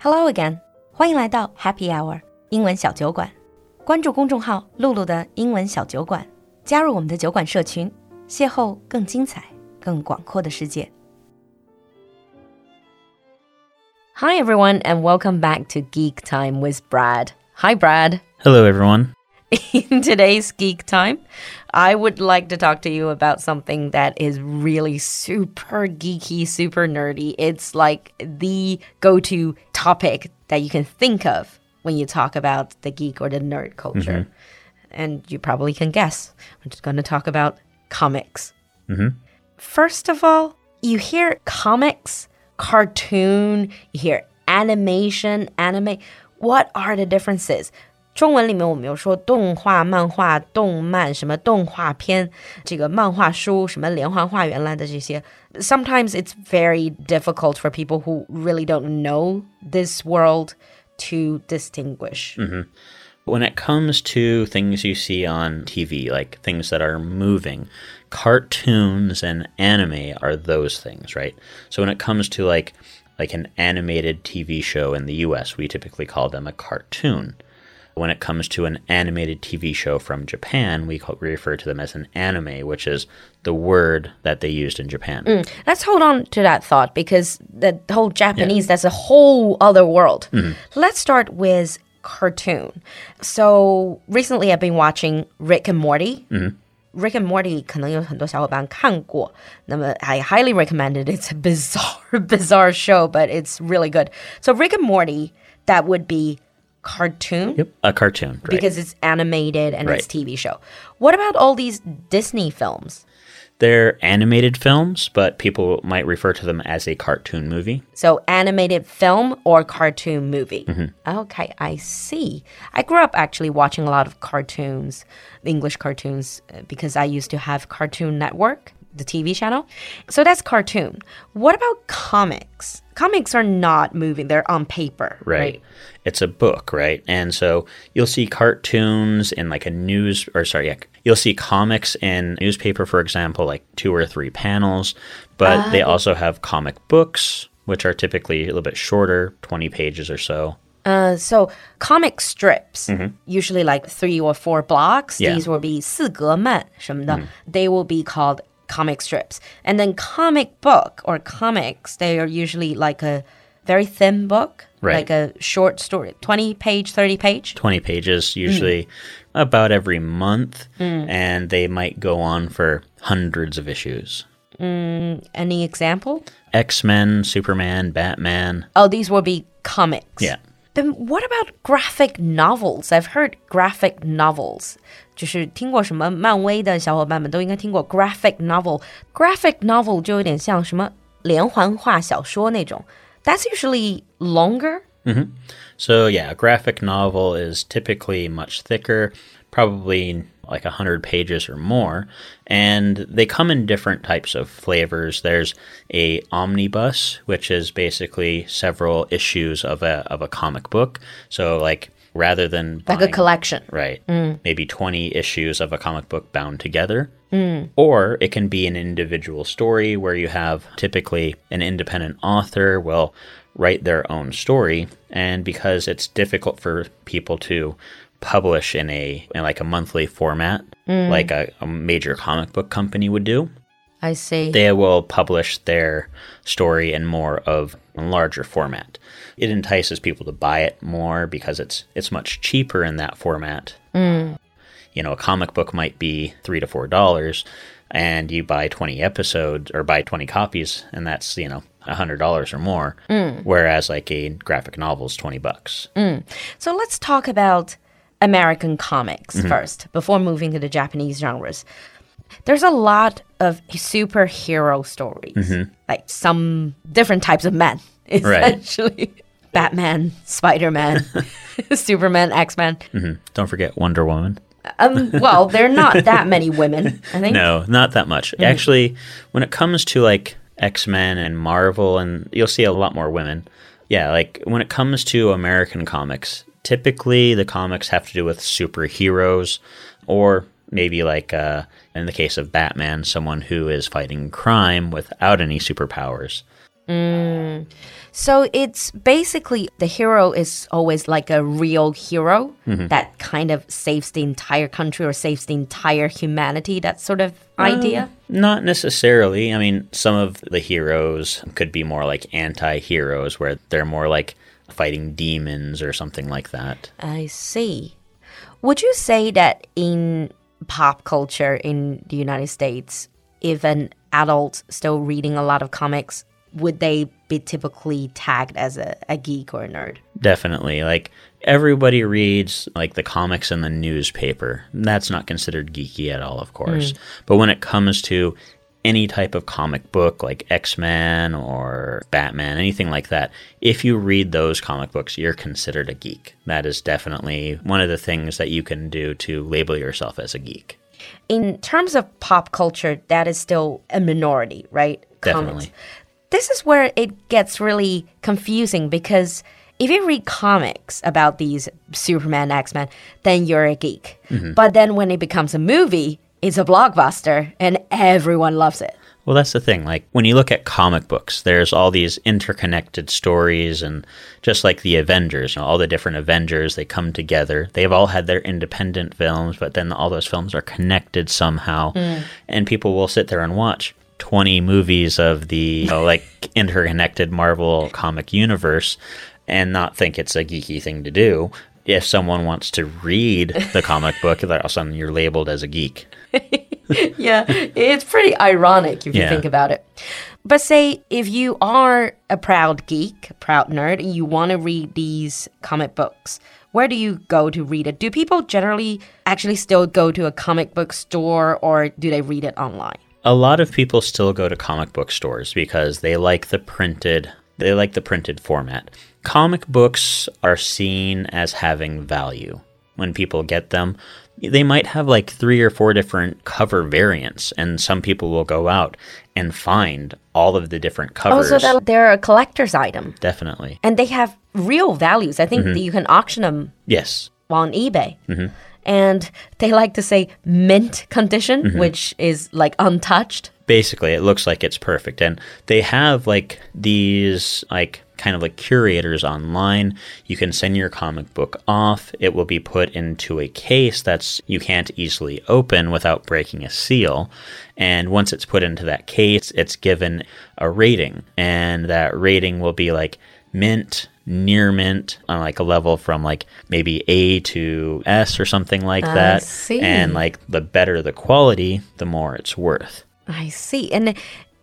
Hello again，欢迎来到 Happy Hour 英文小酒馆。关注公众号“露露的英文小酒馆”，加入我们的酒馆社群，邂逅更精彩、更广阔的世界。Hi everyone, and welcome back to Geek Time with Brad. Hi, Brad. Hello, everyone. In today's Geek Time, I would like to talk to you about something that is really super geeky, super nerdy. It's like the go to topic that you can think of when you talk about the geek or the nerd culture. And you probably can guess. We're just going to talk about comics. First of all, you hear comics, cartoon, you hear animation, anime. What are the differences? 中文里面我们有说动画、漫画、动漫，什么动画片，这个漫画书，什么连环画原来的这些。 Sometimes it's very difficult for people who really don't know this world to distinguish. Mm-hmm. When it comes to things you see on TV, like things that are moving, cartoons and anime are those things, right? So when it comes to like like an animated TV show in the US, we typically call them a cartoon When it comes to an animated TV show from Japan, we, call, we refer to them as an anime, which is the word that they used in Japan. Let's hold on to that thought because the whole Japanese, that's a whole other world. Let's start with cartoon. So recently I've been watching Rick and Morty. Rick and Morty 可能有很多小伙伴看过，那么 I highly recommend it. It's a bizarre, bizarre show, but it's really good. So Rick and Morty, that would be cartoon Yep, a cartoon, right? because it's animated and it's TV show. What about all these Disney films? They're animated films, but people might refer to them as a cartoon movie. So animated film or cartoon movie. Mm-hmm. Okay, I see. I grew up actually watching a lot of cartoons, English cartoons, because I used to have Cartoon Network, the TV channel. So that's cartoon. What about comics? Comics are not moving; they're on paper, right? It's a book, right? And so you'll see cartoons in like a news, or sorry, yeah, you'll see comics in newspaper, for example, like two or three panels. But they also have comic books, which are typically a little bit shorter, twenty pages or so. Uh, so comic strips, usually like three or four blocks. Yeah. These will be 四格漫什么的. They will be called comic strips. And then comic book or comics, they are usually like a very thin book, Right. like a short story, 20 page, 30 page. Twenty pages, usually about every month, mm. and they might go on for hundreds of issues. Mm, any example? X Men, Superman, Batman. Oh, these will be comics. Yeah. Then what about graphic novels? I've heard graphic novels. 就是听过什么漫威的小伙伴们都应该听过 graphic novel. Graphic novel 就有点像什么连环画小说那种。That's usually longer. So yeah, a graphic novel is typically much thicker, probably like 100 pages or more, and they come in different types of flavors. There's a omnibus, which is basically several issues of a of a comic book. So like rather than Like a collection. Right. Mm. Maybe 20 issues of a comic book bound together. Mm. Or it can be an individual story where you have typically an independent author will write their own story. And because it's difficult for people to publish in a in like a monthly format, mm. like a, a major comic book company would do, I see. they will publish their story in more of a larger format. It entices people to buy it more because it's it's much cheaper in that format. Mm. You know, a comic book might be three to four dollars, and you buy twenty episodes or buy twenty copies, and that's you know a hundred dollars or more. Mm. Whereas like a graphic novel is twenty bucks. So let's talk about American comics mm-hmm. first before moving to the Japanese genres. There's a lot of superhero stories, mm-hmm. like some different types of men, essentially. Batman, Spider Man, Superman, X Men. Mm-hmm. Don't forget Wonder Woman. Um, well, there are not that many women, I think. No, not that much. Actually, when it comes to like X Men and Marvel, and you'll see a lot more women. Yeah, like when it comes to American comics, typically the comics have to do with superheroes, or maybe like uh, in the case of Batman, someone who is fighting crime without any superpowers. Mm. So it's basically the hero is always like a real hero mm-hmm. that kind of saves the entire country or saves the entire humanity, that sort of uh, idea. Not necessarily. I mean, some of the heroes could be more like anti heroes, where they're more like fighting demons or something like that. I see. Would you say that in pop culture in the United States, if an adult still reading a lot of comics, would they be typically tagged as a, a geek or a nerd? Definitely. Like, everybody reads like the comics in the newspaper. That's not considered geeky at all, of course. Mm. But when it comes to any type of comic book like X Men or Batman, anything like that, if you read those comic books, you're considered a geek. That is definitely one of the things that you can do to label yourself as a geek. In terms of pop culture, that is still a minority, right? Definitely. This is where it gets really confusing because if you read comics about these Superman, X Men, then you're a geek. Mm-hmm. But then when it becomes a movie, it's a blockbuster and everyone loves it. Well, that's the thing. Like when you look at comic books, there's all these interconnected stories, and just like the Avengers, you know, all the different Avengers, they come together. They've all had their independent films, but then all those films are connected somehow, mm. and people will sit there and watch 20 movies of the you know, like interconnected Marvel comic universe and not think it's a geeky thing to do. If someone wants to read the comic book, all of a sudden you're labeled as a geek. yeah, it's pretty ironic if you think about it. But say if you are a proud geek, a proud nerd, and you want to read these comic books, where do you go to read it? Do people generally actually still go to a comic book store or do they read it online? a lot of people still go to comic book stores because they like the printed they like the printed format. Comic books are seen as having value. When people get them, they might have like 3 or 4 different cover variants and some people will go out and find all of the different covers. Oh, so that they're a collector's item Definitely. and they have real values. I think mm-hmm. that you can auction them Yes. on eBay. Mm-hmm. And they like to say mint condition, mm-hmm. which is like untouched. Basically it looks like it's perfect. And they have like these like kind of like curators online. You can send your comic book off. It will be put into a case that's you can't easily open without breaking a seal. And once it's put into that case it's given a rating. And that rating will be like mint near mint on like a level from like maybe A to S or something like that. see. and like the better the quality the more it's worth I see. And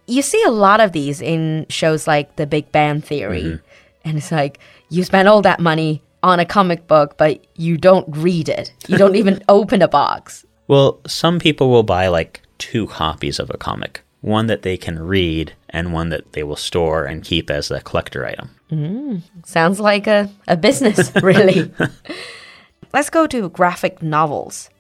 you see a lot of these in shows like The Big Bang Theory. Mm-hmm. And it's like you spend all that money on a comic book, but you don't read it. You don't even open a box. Well, some people will buy like two copies of a comic one that they can read and one that they will store and keep as a collector item. Mm, sounds like a, a business, really. Let's go to graphic novels.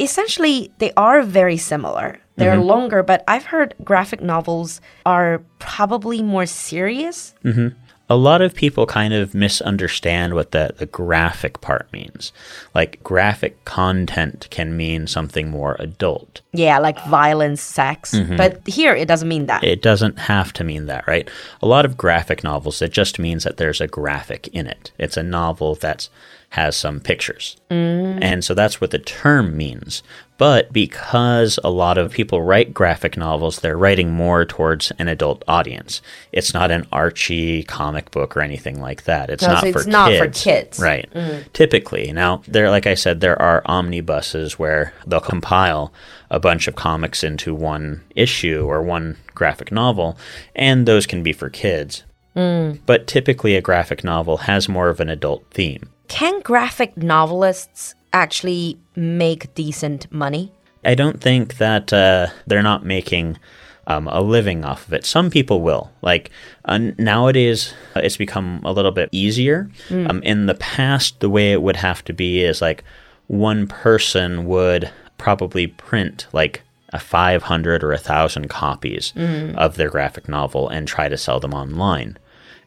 Essentially, they are very similar. They're mm-hmm. longer, but I've heard graphic novels are probably more serious. Mm-hmm. A lot of people kind of misunderstand what the, the graphic part means. Like, graphic content can mean something more adult. Yeah, like violence, sex. Mm-hmm. But here, it doesn't mean that. It doesn't have to mean that, right? A lot of graphic novels, it just means that there's a graphic in it. It's a novel that has some pictures. Mm. And so that's what the term means. But because a lot of people write graphic novels, they're writing more towards an adult audience. It's not an Archie comic book or anything like that. It's No, not so for it's not for kids. kids. Right. Mm. Typically. Now, there like I said there are omnibuses where they'll compile a bunch of comics into one issue or one graphic novel, and those can be for kids. Mm. But typically a graphic novel has more of an adult theme. Can graphic novelists actually make decent money? I don't think that uh, they're not making um, a living off of it. Some people will. Like uh, nowadays, uh, it's become a little bit easier. Um, in the past, the way it would have to be is like one person would probably print like a 500 or a thousand copies of their graphic novel and try to sell them online.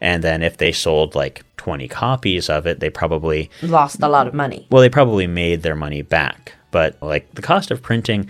And then if they sold like 20 copies of it, they probably Lost a lot of money. well, they probably made their money back, but like the cost of printing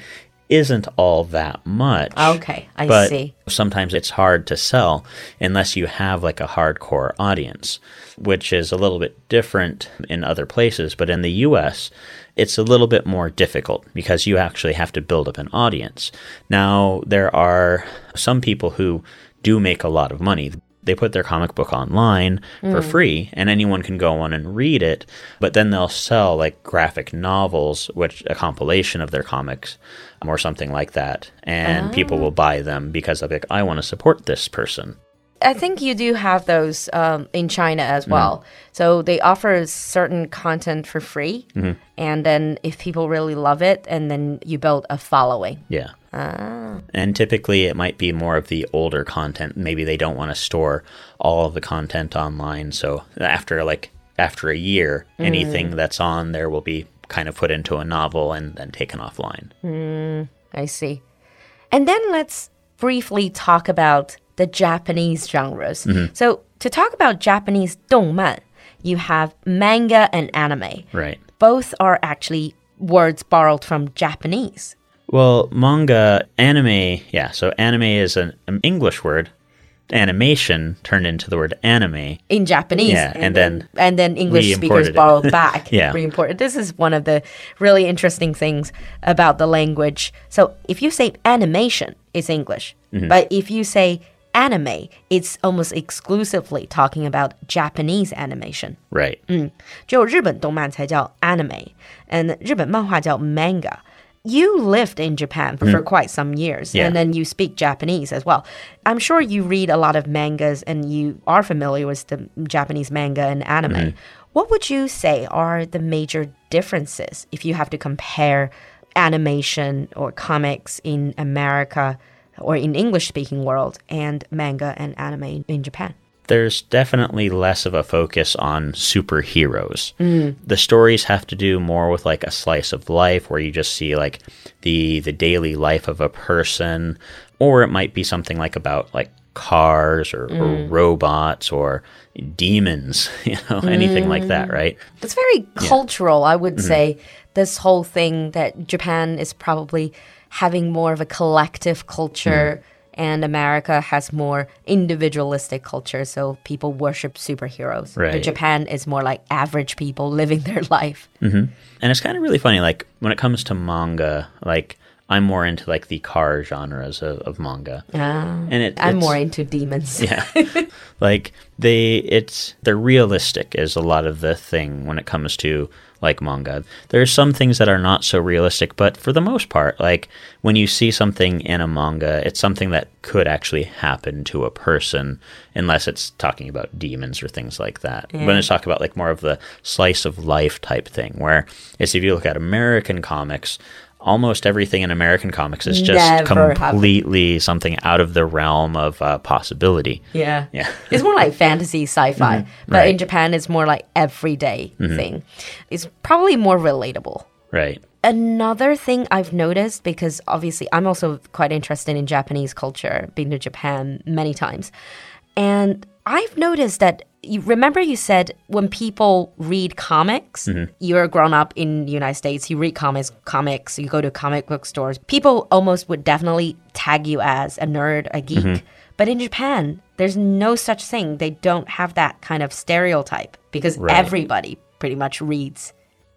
isn't all that much. Okay, I but see. sometimes it's hard to sell unless you have like a hardcore audience, which is a little bit different in other places. But in the US, it's a little bit more difficult because you actually have to build up an audience. Now, there are some people who do make a lot of money. They put their comic book online for mm. free and anyone can go on and read it, but then they'll sell like graphic novels, which a compilation of their comics or something like that. And people will ah. buy them because of like, I want to support this person. I think you do have those um, in China as mm. well. So they offer certain content for free, mm-hmm. and then if people really love it, and then you build a following. Yeah. Ah. And typically it might be more of the older content. Maybe they don't want to store all of the content online. So after like after a year, hmm. anything that's on there will be kind of put into a novel and then taken offline. Hmm, I see. And then let's briefly talk about the Japanese genres. Mm-hmm. So to talk about Japanese 动漫, you have manga and anime. Right. Both are actually words borrowed from Japanese. Well, manga, anime, yeah. So anime is an, an English word. Animation turned into the word anime. in Japanese. Yeah, and then and then English speakers re-imported it. borrowed back. Yeah. re-imported. This is one of the really interesting things about the language. So if you say animation, it's English, Mm-hmm. but if you say anime, it's almost exclusively talking about Japanese animation. Right. 只有日本动漫才叫 anime, and 日本漫画叫 manga. You lived in Japan for, for quite some years, Mm. Yeah. and then you speak Japanese as well. I'm sure you read a lot of mangas and you are familiar with the Japanese manga and anime. Mm-hmm. What would you say are the major differences if you have to compare animation or comics in America or in English speaking world and manga and anime in Japan? There's definitely less of a focus on superheroes. Mm. The stories have to do more with like a slice of life where you just see like the the daily life of a person or it might be something like about like cars or, or mm. robots or demons, you know, anything like that, mm. right? It's very cultural, I would mm-hmm. say. This whole thing that Japan is probably having more of a collective culture, and America has more individualistic culture. So people worship superheroes. But Japan is more like average people living their life. Mm-hmm. And it's kind of really funny like when it comes to manga, like I'm more into like the car genres of, of manga. Ah, and it, I'm more into demons. yeah like they it's they're realistic is a lot of the thing when it comes to like manga there's some things that are not so realistic but for the most part like when you see something in a manga it's something that could actually happen to a person unless it's talking about demons or things like that when it's talking about like more of the slice of life type thing where it's if you look at american comics almost everything in american comics is just Never happened. completely something out of the realm of uh, possibility Yeah. Yeah. It's more like fantasy sci fi. But in Right. Mm-hmm. Japan, it's more like everyday thing. It's probably more relatable. Right. Another thing I've noticed, because obviously I'm also quite interested in Japanese culture, been to Japan many times. And I've noticed that you remember you said when people read comics, mm-hmm. you're grown up in the United States, you read comics, comics, you go to comic book stores, people almost would definitely tag you as a nerd, a geek. Mm-hmm. But in Japan, there's no such thing. They don't have that kind of stereotype because Right. everybody pretty much reads.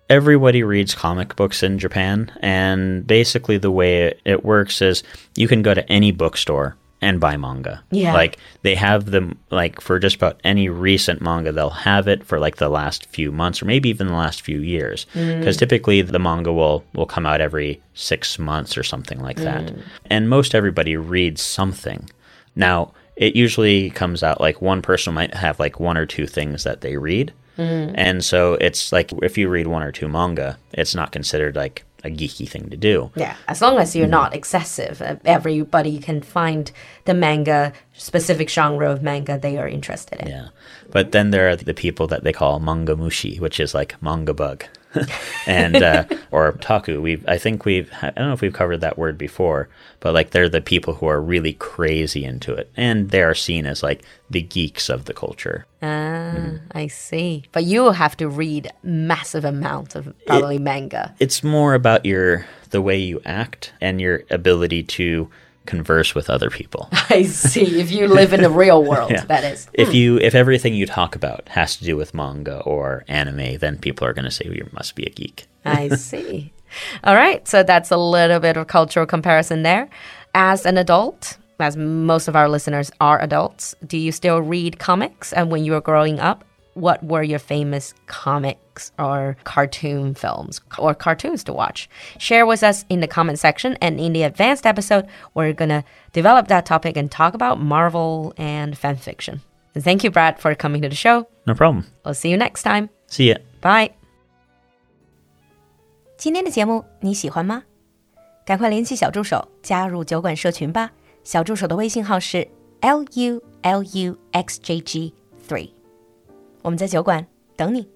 Everybody reads comic books in Japan, and basically the way it works is you can go to any bookstore and buy manga. Yeah. Like they have them like for just about any recent manga, they'll have it for like the last few months or maybe even the last few years. Mm. Because typically the manga will will come out every six months or something like that. Mm. And most everybody reads something. Now it usually comes out like one person might have like one or two things that they read. Mm. And so it's like if you read one or two manga, it's not considered like a geeky thing to do. Yeah, as long as you're not excessive, uh, everybody can find the manga specific genre of manga they are interested in. Yeah. But then there are the people that they call manga mushi, which is like manga bug. and uh, otaku. We've I think we've I don't know if we've covered that word before, but like they're the people who are really crazy into it, and they are seen as like the geeks of the culture. Ah, I see. But you have to read massive amounts of probably manga. It's more about your the way you act and your ability to converse with other people. I see. If you live in the real world, that is. If hmm. you if everything you talk about has to do with manga or anime, then people are going to say you must be a geek. I see. All right. So that's a little bit of cultural comparison there. As an adult, as most of our listeners are adults, do you still read comics? And when you were growing up, what were your famous comics or cartoon films or cartoons to watch? Share with us in the comment section. And in the advanced episode, we're going to develop that topic and talk about Marvel and fan fiction. And thank you, Brad, for coming to the show. No problem. We'll see you next time. See ya. Bye. 今天的节目你喜欢吗？赶快联系小助手加入酒馆社群吧。小助手的微信号是 l u l u x j g three。 我们在酒馆等你。